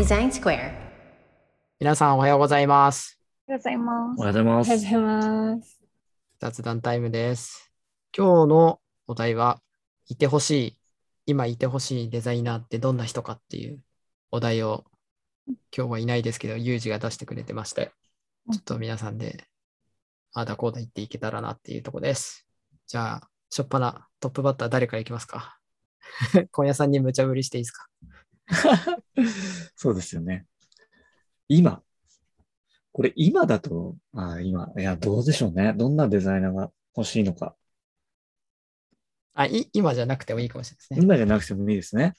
Design Square. 皆さんおはようございます。おはようございます。おはようございまおはようす。ございます。雑談タイムです。今日のお題は、いてほしい、今いてほしいデザイナーってどんな人かっていうお題を、今日はいないですけど、ユージが出してくれてまして、ちょっと皆さんで、ああだこうだ言っていけたらなっていうとこです。じゃあ、しょっぱなトップバッター誰からいきますか？今夜さんに無茶ぶりしていいですか？そうですよね。今。これ今だと、あー今、いや、どうでしょうね。どんなデザイナーが欲しいのか。あい、今じゃなくてもいいかもしれないですね。今じゃなくてもいいですね。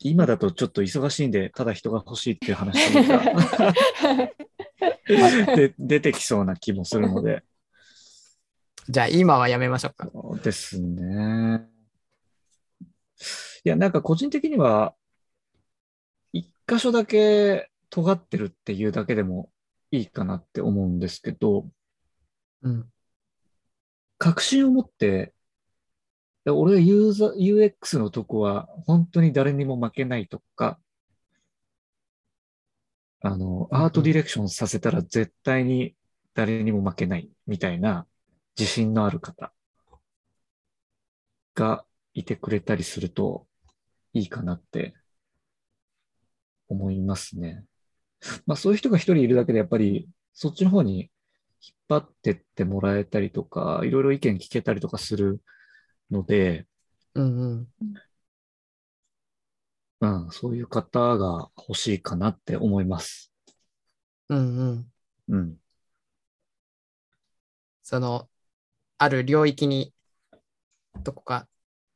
今だとちょっと忙しいんで、ただ人が欲しいっていう話が で出てきそうな気もするので。じゃあ、今はやめましょうか。そうですね。いや、なんか個人的には、一箇所だけ尖ってるっていうだけでもいいかなって思うんですけど、うん。確信を持って、俺はユーザー、UX のとこは本当に誰にも負けないとか、あの、アートディレクションさせたら絶対に誰にも負けないみたいな自信のある方がいてくれたりするといいかなって思いますね。まあそういう人が一人いるだけでやっぱりそっちの方に引っ張ってってもらえたりとか、いろいろ意見聞けたりとかするので、うんうん。うん、そういう方が欲しいかなって思います。うんうん。うん。その、ある領域に、どこか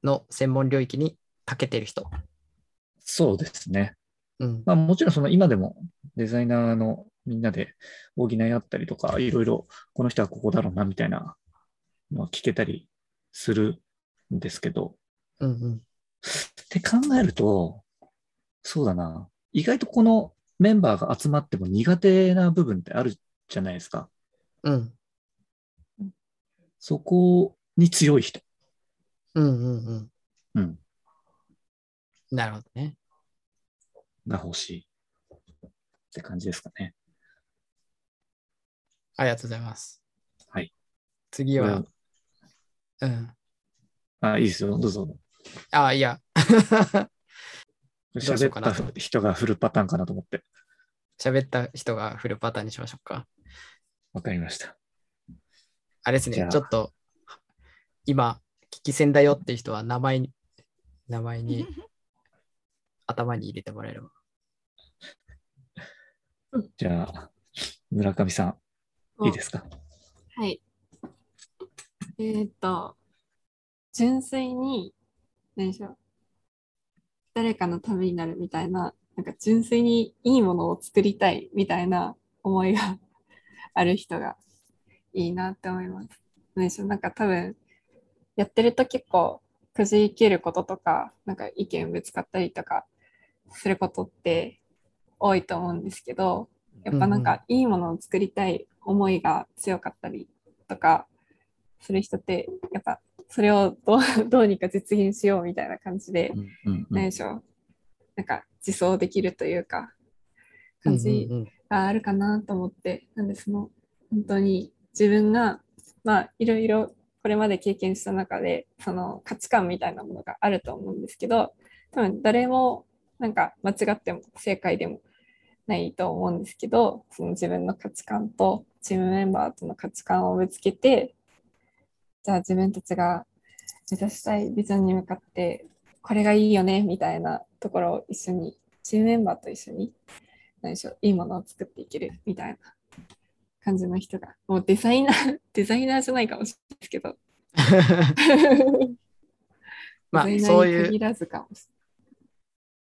の専門領域に長けてる人。そうですね。うん。まあもちろんその今でもデザイナーのみんなで補い合ったりとか、いろいろこの人はここだろうなみたいなのは聞けたりするんですけど、うんうん。って考えると、そうだな。意外とこのメンバーが集まっても苦手な部分ってあるじゃないですか。うん。そこに強い人。うんうんうん。うん。なるほどね。が欲しい。って感じですかね。ありがとうございます。はい。次は、うん。あ、いいですよ。どうぞ。あ、いや。喋った人が振るパターンかなと思って。喋った人が振るパターンにしましょうか。わかりました。あれですねちょっと、今、聞き戦だよっていう人は名前に、名前に、頭に入れてもらえれば。じゃあ、村上さん、いいですか？はい。えーっと、純粋に、何でしょう。誰かのためになるみたいな、なんか純粋にいいものを作りたいみたいな思いが ある人がいいなって思います。何でしょう。なんか多分、やってると結構くじけることとか、なんか意見ぶつかったりとかすることって多いと思うんですけど、やっぱなんかいいものを作りたい思いが強かったりとかする人って、やっぱそれをどう どうにか実現しようみたいな感じで、何でしょ？う。なんか自走できるというか、感じがあるかなと思って、なんでその本当に自分がまあいろいろこれまで経験した中でその価値観みたいなものがあると思うんですけど多分誰もなんか間違っても正解でもないと思うんですけどその自分の価値観とチームメンバーとの価値観をぶつけてじゃあ自分たちが目指したいビジョンに向かってこれがいいよねみたいなところを一緒にチームメンバーと一緒に何でしょういいものを作っていけるみたいな感じの人がもうデザイナー デザイナーじゃないかもしれないですけど まあそういう限らずかもしれない。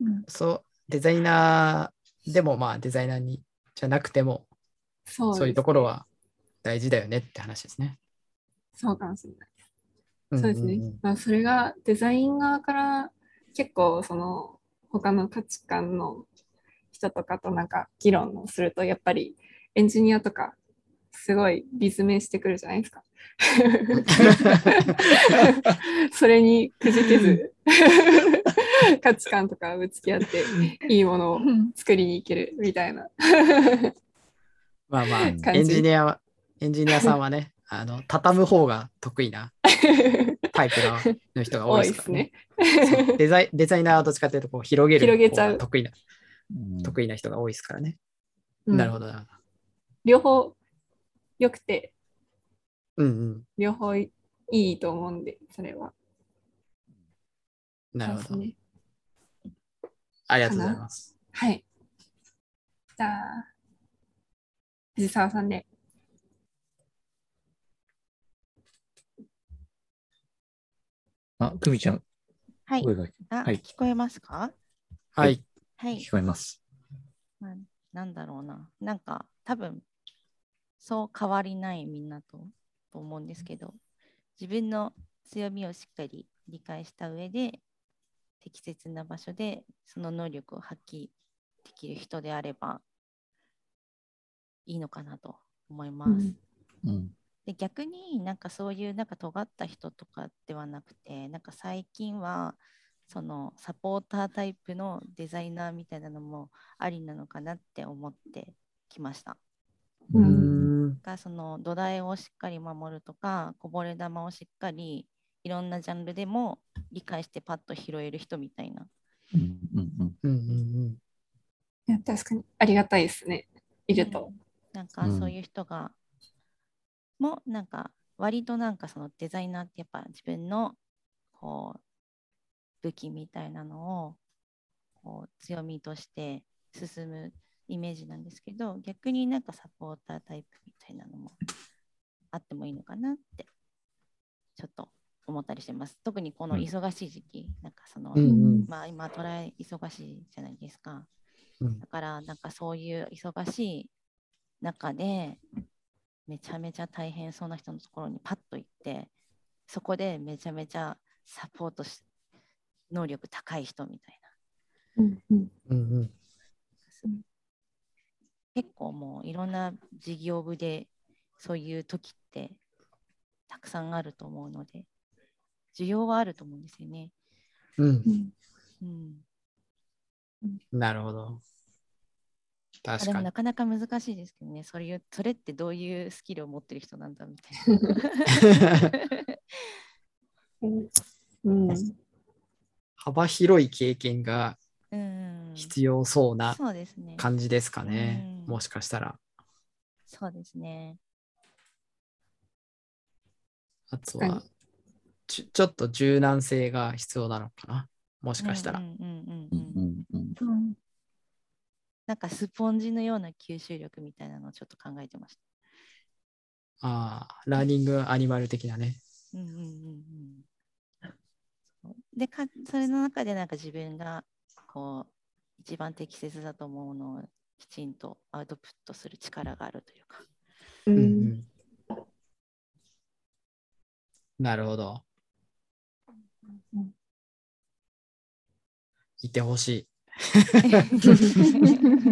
うんそう、デザイナーでもまあデザイナーにじゃなくても、そうそういうところは大事だよねって話ですね。そうかもしれない。そうですね。まあ、それがデザイン側から結構その他の価値観の人とかとなんか議論をするとやっぱりエンジニアとかすごい理詰めしてくるじゃないですか。それにくじけず 価値観とかぶつけ合っていいものを作りに行けるみたいな。まあまあ、エンジニアは、エンジニアさんはね、あの、畳む方が得意な タイプのの人が多多いでからいですすねデザイデザイナーはどっちかというと、こう広げる広げちゃう方が得意な、うん得意な人が多いですからね。うんなるほどなるほど。両方良くて、うんうん。両方いいと思うんで、それは。なるほど。ね。ありがとうございます。はい。じゃあ、藤沢さんで。あ、くみちゃん、はい。声があ、はい聞こえますか？はい。はい聞。こえます。まあ、なんだろうな。なんか、多分、そう変わりないみんなとと思うんですけど、自分の強みをしっかり理解した上で、適切な場所でその能力を発揮できる人であればいいのかなと思います。うんうん。で逆になんかそういうなんか尖った人とかではなくてなんか最近はそのサポータータイプのデザイナーみたいなのもありなのかなって思ってきました。ううんん。がその土台をしっかり守るとかこぼれ球をしっかりいろんなジャンルでも理解してパッと拾える人みたいな。うんうんうんうんうんいや確かにありがたいですね。いると。なんかうんそういう人が、もなんか割となんかそのデザイナーってやっぱ自分のこう武器みたいなのをこう強みとして進むイメージなんですけど逆になんかサポータータイプみたいなのもあってもいいのかなってちょっと思ったりしてます。特にこのうん。忙しい時期、なんかその、うんうん。まあ今トライ忙しいじゃないですか。うん。だからなんかそういう忙しい中でめちゃめちゃ大変そうな人のところにパッと行ってそこでめちゃめちゃサポートし能力高い人みたいな。うんうん。うんうん。結構もういろんな事業部でそういう時ってたくさんあると思うので需要はあると思うんですよね。うんうんうん、なるほど。あ確かに。でもなかなか難しいですけどねそれいうそれってどういうスキルを持ってる人なんだみたいな。うんうん幅広い経験がうん、必要そうなそうですね。感じですかね。うんもしかしたら。そうですね。あとはちょ、ちょっと柔軟性が必要なのかな？もしかしたら。うんうんうんううんんうんうんなんかスポンジのような吸収力みたいなのをちょっと考えてましああ、ラーニングアニマル的なね。た。うんうんうんうんそうでか、それの中でなんか自分がこう一番適切だと思うのをきちんとアウトプットする力があるというか。ううんんうんなるほど。うんいてほしい。い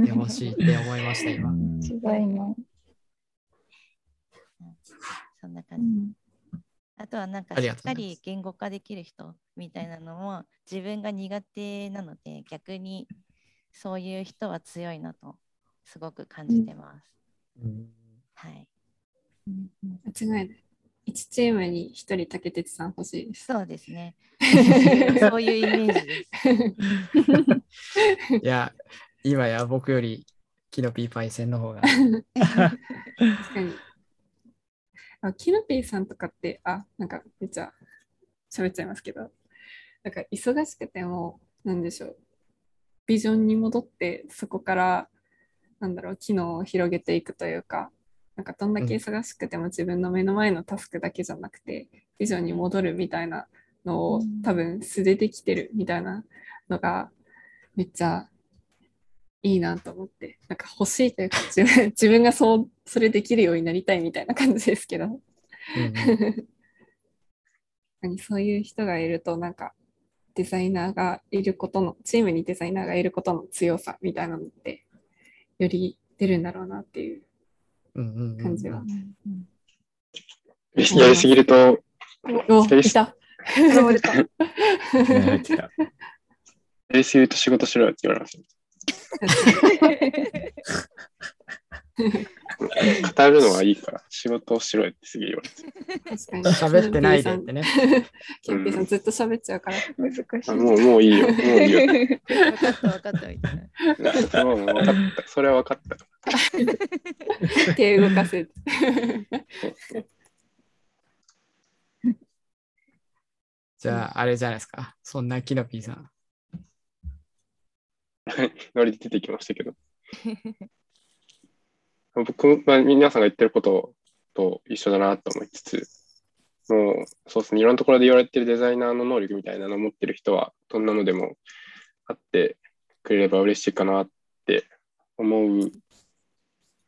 てほしいって思いました、今。うん違いない。そんなう感じ。んあとはなんかしっかり言語化できる人みたいなのも自分が苦手なので逆にそういう人は強いなとすごく感じてます。うんはい。うん間違いない。1チームに1人竹鉄さん欲しいです。そうですね。そういうイメージです。いや、今や僕よりキノピーパイセンの方が。確かに。あ、キノピーさんとかって、あ、なんかめっちゃ喋っちゃいますけど、なんか忙しくても、なんでしょう、ビジョンに戻って、そこから、なんだろう、機能を広げていくというか、なんかどんだけ忙しくても自分の目の前のタスクだけじゃなくて、ビジョンに戻るみたいなのをうん。多分素でできてるみたいなのが、めっちゃいいなと思って、なんか欲しいというか、自分 自分がそう、それできるようになりたいみたいな感じですけど、うんうん。何 そういう人がいると、なんかデザイナーがいることの、チームにデザイナーがいることの強さみたいなのって、より出るんだろうなっていう感じは。やりすぎると、お、ですいた。現れた。ね入ってきた冷静と仕事しろよって言われますよ。語るのはいいから仕事をしろよってすげえ言われて。確かに。喋ってないでってね。キャンピーさんずっと喋っちゃうから。難しい。あもう、もういいよ。もういいよ。分かった分かったみたいな。もう分かった。それは分かった。手動かせ。じゃあ、あれじゃないですか。そんなキノピーさん。ノリで出てきましたけど。僕、まあ、皆さんが言ってることと一緒だなと思いつつ、もう、そうですね、いろんなところで言われてるデザイナーの能力みたいなのを持ってる人は、どんなのでもあってくれれば嬉しいかなって思う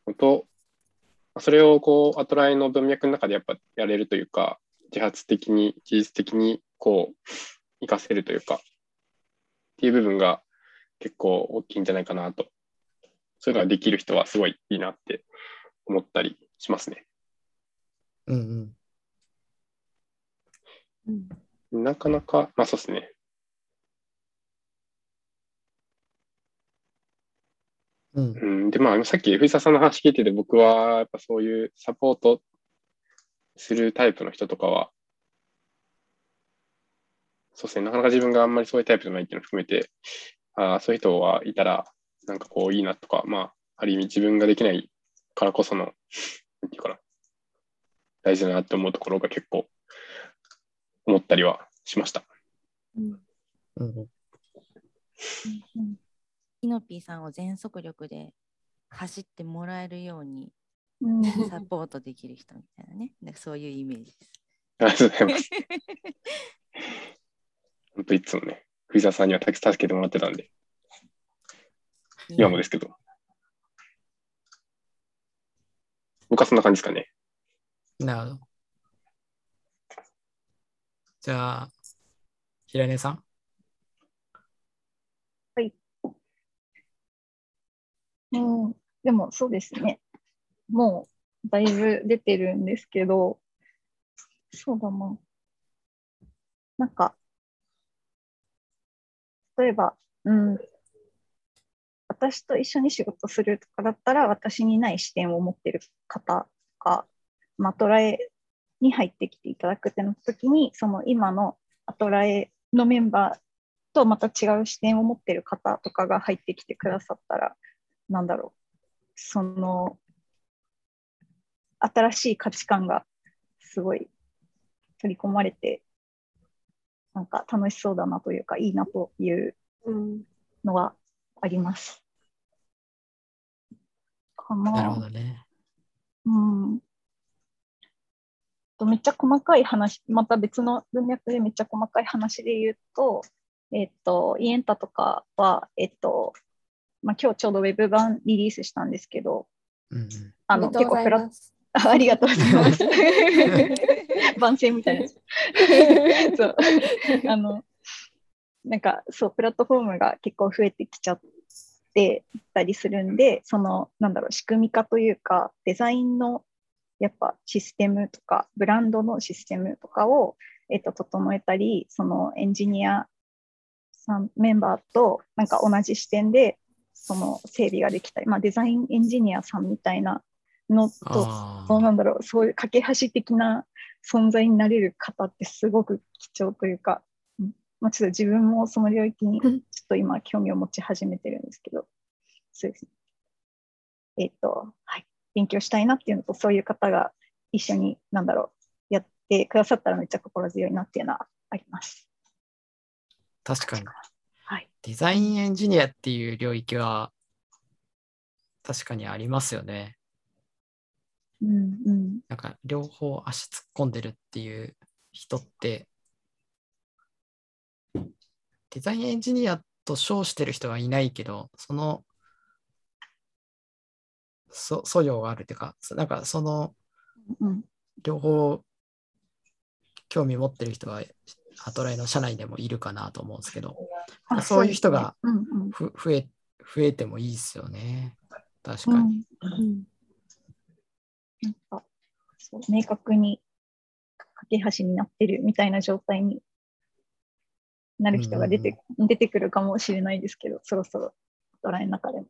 のと、それをこう、アトライの文脈の中でやっぱやれるというか、自発的に、技術的にこう、活かせるというか、っていう部分が結構大きいんじゃないかなと。そういうのができる人はすごいいいなって思ったりしますね。うんうん。なかなか、まあそうですね。うんうん、で、まあさっき藤沢さんの話聞いてて僕はやっぱそういうサポートするタイプの人とかは、そうですね、なかなか自分があんまりそういうタイプじゃないっていうのを含めて、あ、そういう人はいたら、なんかこういいなとか、まあ、ある意味自分ができないからこその、なんていうかな、大事だなって思うところが結構思ったりはしました。うん。うん。キノピーさん。を全速力で走ってもらえるようにサポートできる人みたいなね。なん。かそういうイメージです。ありがとうございます。本当いつもね、藤沢さんには助けてもらってたんで、今もですけど。僕はそんな感じですかね。なるほど。じゃあ、平根さん。うん、でもそうですね。もうだいぶ出てるんですけど、そうだな。なんか、例えば、うん、私と一緒に仕事するとかだったら、私にない視点を持ってる方が、まあ、アトラエに入ってきていただくってなった時に、その今のアトラエのメンバーとまた違う視点を持ってる方とかが入ってきてくださったら、なんだろう、その、新しい価値観がすごい取り込まれて、なんか楽しそうだなというか、いいなといううん。のがあります。かな。なるほどね。うん。とめっちゃ細かい話、また別の文脈でめっちゃ細かい話で言うと、えっと、イエンタとかは、えっと、まあ、今日ちょうどウェブ版リリースしたんですけど、うんうん。あの結構フラッます。あ ありがとうございます。番宣みたいな。そう。あの、なんか、そう、プラットフォームが結構増えてきちゃってたりするんで、その、なんだろう、仕組み化というか、デザインの、やっぱシステムとか、ブランドのシステムとかを、えっと、整えたり、そのエンジニアさん、メンバーと、なんか同じ視点で、その整備ができたり、まあ、デザインエンジニアさんみたいなのと、あそうなんだろう、そういう架け橋的な存在になれる方ってすごく貴重というか、うんまあ、ちょっと自分もその領域に ちょっと今興味を持ち始めてるんですけど、そうですね。えっ、と、はい、勉強したいなっていうのと、そういう方が一緒に、なんだろう、やってくださったらめっちゃ心強いなっていうのはあります。確かに。はい。デザインエンジニアっていう領域は確かにありますよね。うんうん。なんか両方足突っ込んでるっていう人って、デザインエンジニアと称してる人はいないけど、その、そ素養があるっていうか、なんかそのうん両方興味持ってる人は、アトライの社内でもいるかなと思うんですけど、あそういう人がそうですねうんうんふ増え、増えてもいいですよね。確うかに。んなんかそう明確に架け橋になってるみたいな状態になる人が出て,、出てくるかもしれないですけど、そろそろドライの中でも。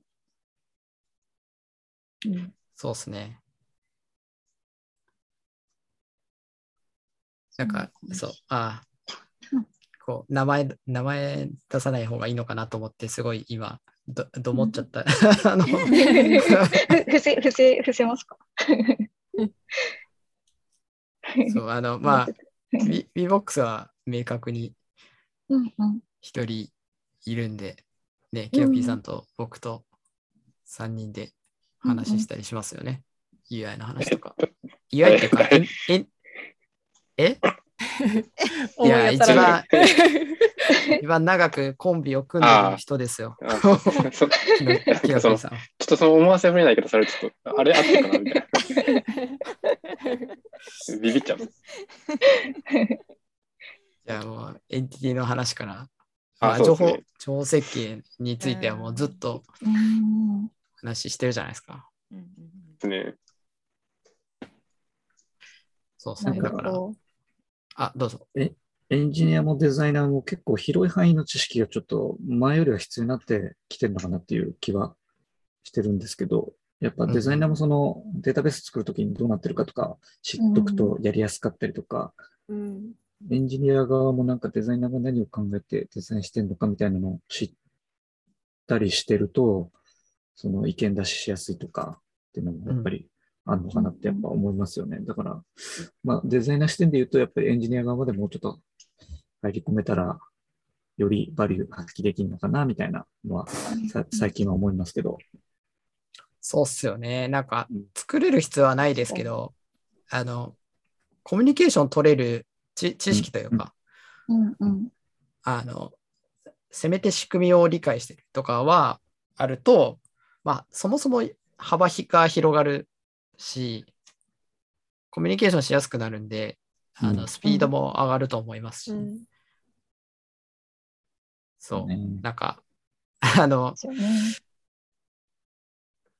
うん、そうですね。なんか、そう、ああうん、こう、名前、名前出さない方がいいのかなと思って、すごい今、ど、どもっちゃった。あの、ふ 伏せ、伏せ、伏せますか？そう、あの、まあ、VBOX は明確に一人いるんで、ね、キノピーさんと僕と3人で話したりしますよね。UI の話とか。UI っていうか、えええ？いや、一番、一番長くコンビを組んでる人ですよ。ちょっとその思わせぶれないけど、それちょっと、あれ合ってるかな？みたいな。ビビっちゃう。じゃあもう、エンティティの話から、あまあ、情報情報設計についてはもうずっとうん話してるじゃないですか。ね。そうですね。だから。あ、どうぞ。エンジニアもデザイナーも結構広い範囲の知識がちょっと前よりは必要になってきてるのかなっていう気はしてるんですけど、やっぱデザイナーもそのデータベース作るときにどうなってるかとか知っとくとやりやすかったりとか、うん。エンジニア側もなんかデザイナーが何を考えてデザインしてるのかみたいなのを知ったりしてると、その意見出ししやすいとかっていうのもやっぱりあるのかなってやっぱ思いますよね。だから、まあデザイナー視点で言うとやっぱりエンジニア側までもうちょっと入り込めたら、よりバリュー発揮できるのかなみたいなのはさ最近は思いますけど。そうっすよね。なんかうん、作れる必要はないですけど、あの、コミュニケーション取れる知知識というか、うんうんあの、せめて仕組みを理解してるとかはあると、まあ、そもそも幅が広がるし、コミュニケーションしやすくなるんで、あの、うん。スピードも上がると思いますし、うん。そう、ね。なんか、あの。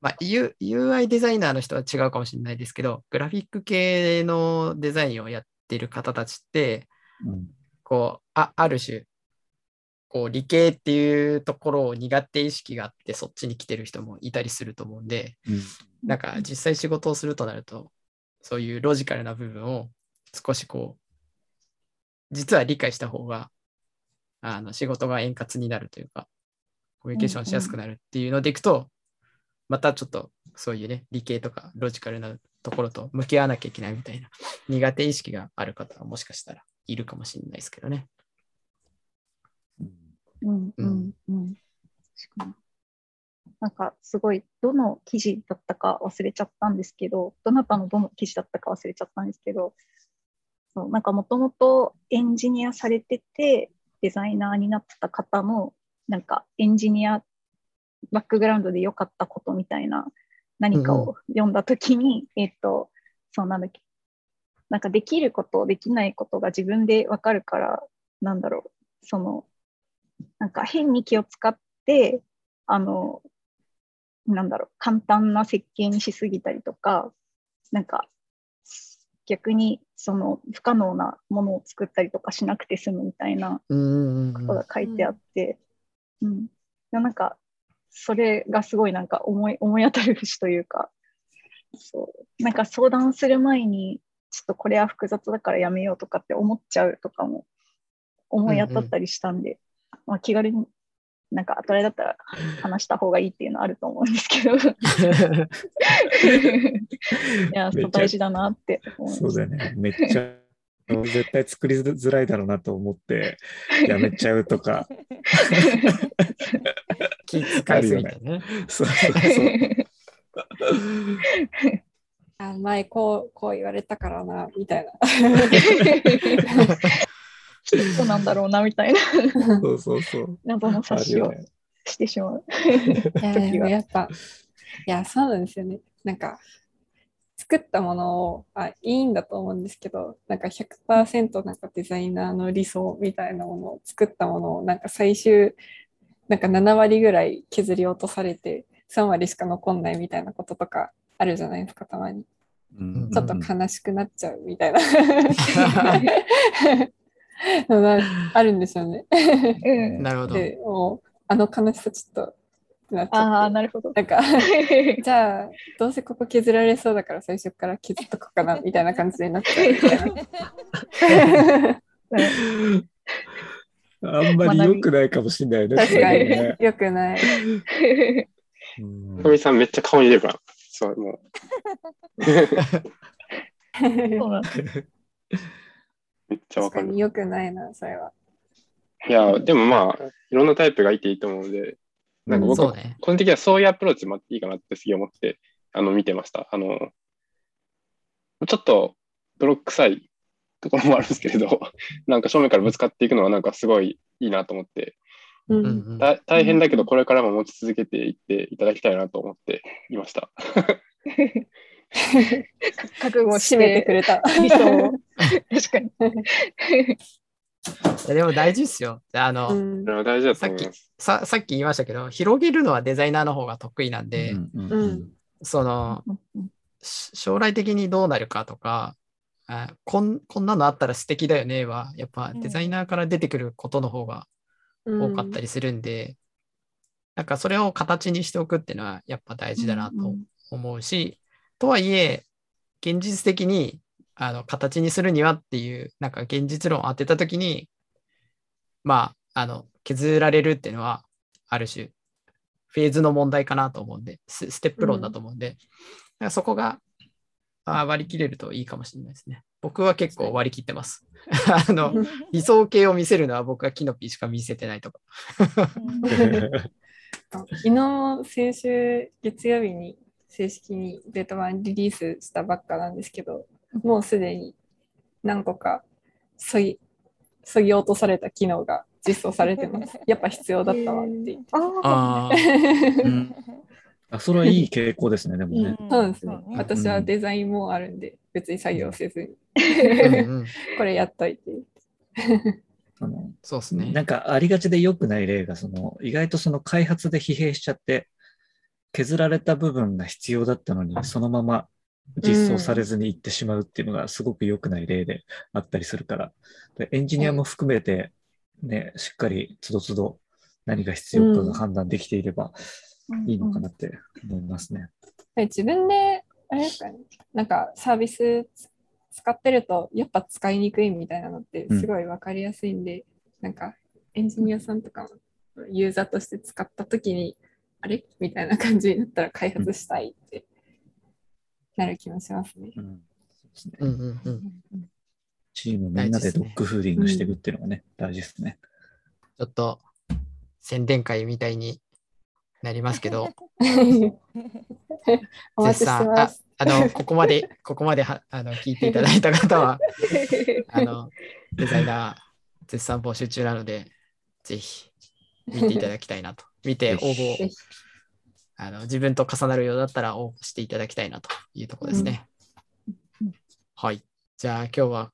まあ、U- UI デザイナーの人は違うかもしれないですけど、グラフィック系のデザインをやっている方たちって、うん。こう、あある種、こう理系っていうところを苦手意識があって、そっちに来てる人もいたりすると思うんで、うんなんか実際仕事をするとなると、そういうロジカルな部分を少しこう、実は理解した方が、あの仕事が円滑になるというか、コミュニケーションしやすくなるっていうのでいくと、またちょっとそういうね、理系とかロジカルなところと向き合わなきゃいけないみたいな苦手意識がある方はもしかしたらいるかもしれないですけどね。うんうんうん。確かに。なんかすごい、どの記事だったか忘れちゃったんですけど、どなたのどの記事だったか忘れちゃったんですけど、そうなんかもともとエンジニアされてて、デザイナーになった方の、なんかエンジニアバックグラウンドで良かったことみたいな何かを読んだときに、えっと、そうなんだっけ、なんかできること、できないことが自分でわかるから、なんだろう、その、なんか変に気を使って、あの、なんだろう、簡単な設計にしすぎたりとか、なんか逆にその不可能なものを作ったりとかしなくて済むみたいなうんうんうんことが書いてあって、うん。でなんか、それがすごいなんか思い思い当たる節というか、そう。なんか相談する前に、ちょっとこれは複雑だからやめようとかって思っちゃうとかも思い当たったりしたんで、まあ気軽に、なんか、あれだったら話した方がいいっていうのはあると思うんですけど、いや、大事だなって思そうだよね。めっちゃ、絶対作りづらいだろうなと思って、やめちゃうとか。気遣いすぎてね。そうそうそう。あ前こう、こう言われたからな、みたいな。そうなんだろうなみたいなそうそうそう。謎のあ察しを。してしまう。いや、でもやっぱ、いや、そうなんですよね。なんか、作ったものを、あ、いいんだと思うんですけど、なんか100%なんかデザイナーの理想みたいなものを作ったものを、なんか最終、なんか7割ぐらい削り落とされて、3割しか残んないみたいなこととかあるじゃないですか、たまに。うんちょっと悲しくなっちゃうみたいな。のがあるんですよね。うん。なるほど。で、もう、あの悲しさちょっと、ってなっちああ。なるほど。なんか、じゃあ、どうせここ削られそうだから最初から削っとこうかな、みたいな感じになっちゃうみたいな。あんまり良くないかもしれないね。確かそれねに、よくない。うんかみさんめっちゃ顔に出るから。そう、もう、そうなんだめっちゃわかる。確かによくないな、それは。いや、でもまあ、いろんなタイプがいていいと思うので、なんか僕はそうね。個人的にはそういうアプローチもあっていいかなってすげえ思って、あの、見てました。あの、ちょっと泥臭いところもあるんですけれど、なんか正面からぶつかっていくのはなんかすごいいいなと思って、う。うん大変だけどこれからも持ち続けていっていただきたいなと思っていました。覚悟し締めてくて、れた。理想を。確かに。いやでも大事っすよ。あの、うんそれは大事だと思います。ささっき言いましたけど、広げるのはデザイナーの方が得意なんで、うんうんううんんその、し将来的にどうなるかとかあこん、こんなのあったら素敵だよねは、やっぱうんデザイナーから出てくることの方が多かったりするんで、なんかそれを形にしておくっていうのはやっぱ大事だなと思うし、とはいえ、現実的にあの形にするにはっていう、なんか現実論を当てたときに、まあ、あの、削られるっていうのは、ある種、フェーズの問題かなと思うんで、スステップ論だと思うんで、だからそこがあ割り切れるといいかもしれないですね。僕は結構割り切ってます。あの、理想形を見せるのは僕はキノピーしか見せてないとか。昨日、先週月曜日に正式にベータ版リリースしたばっかなんですけど、もうすでに何個かそぎそぎ落とされた機能が実装されてます。やっぱ必要だったわって言って。あうん あそれはいい傾向ですね、でもね。そうですね。そうね私はデザインもあるんで、別に作業せずに、うんうん これやっといて。あのそうですね。なんかありがちで良くない例が、その意外とその開発で疲弊しちゃって、削られた部分が必要だったのに、そのまま実装されずにいってしまうっていうのがすごく良くない例であったりするから、でエンジニアも含めて、ね、しっかりつどつど何が必要かが判断できていればいいのかなって思いますね。で自分で、あれですかね、なんかサービス使ってると、やっぱ使いにくいみたいなのってすごいわかりやすいんで、なんかエンジニアさんとかもユーザーとして使ったときに、あれ？みたいな感じになったら開発したいってなる気もしますね。うん。そうですね。うんうんうん。チームみんなでドッグフーディングしていくっていうのがね、大事ですね。ちょっと宣伝会みたいになりますけど、お待ちしてまあす。あの、ここまで、ここまではあの聞いていただいた方は、あの、デザイナー絶賛募集中なので、ぜひ見ていただきたいなと。見て応募ぜひあの、自分と重なるようだったら応募していただきたいなというところですね。はい。じゃあ今日は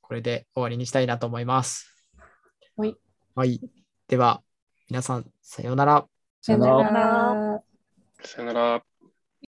これで終わりにしたいなと思います。はい。はい。では、皆さん、さようなら。さよなさよなら。さよなら。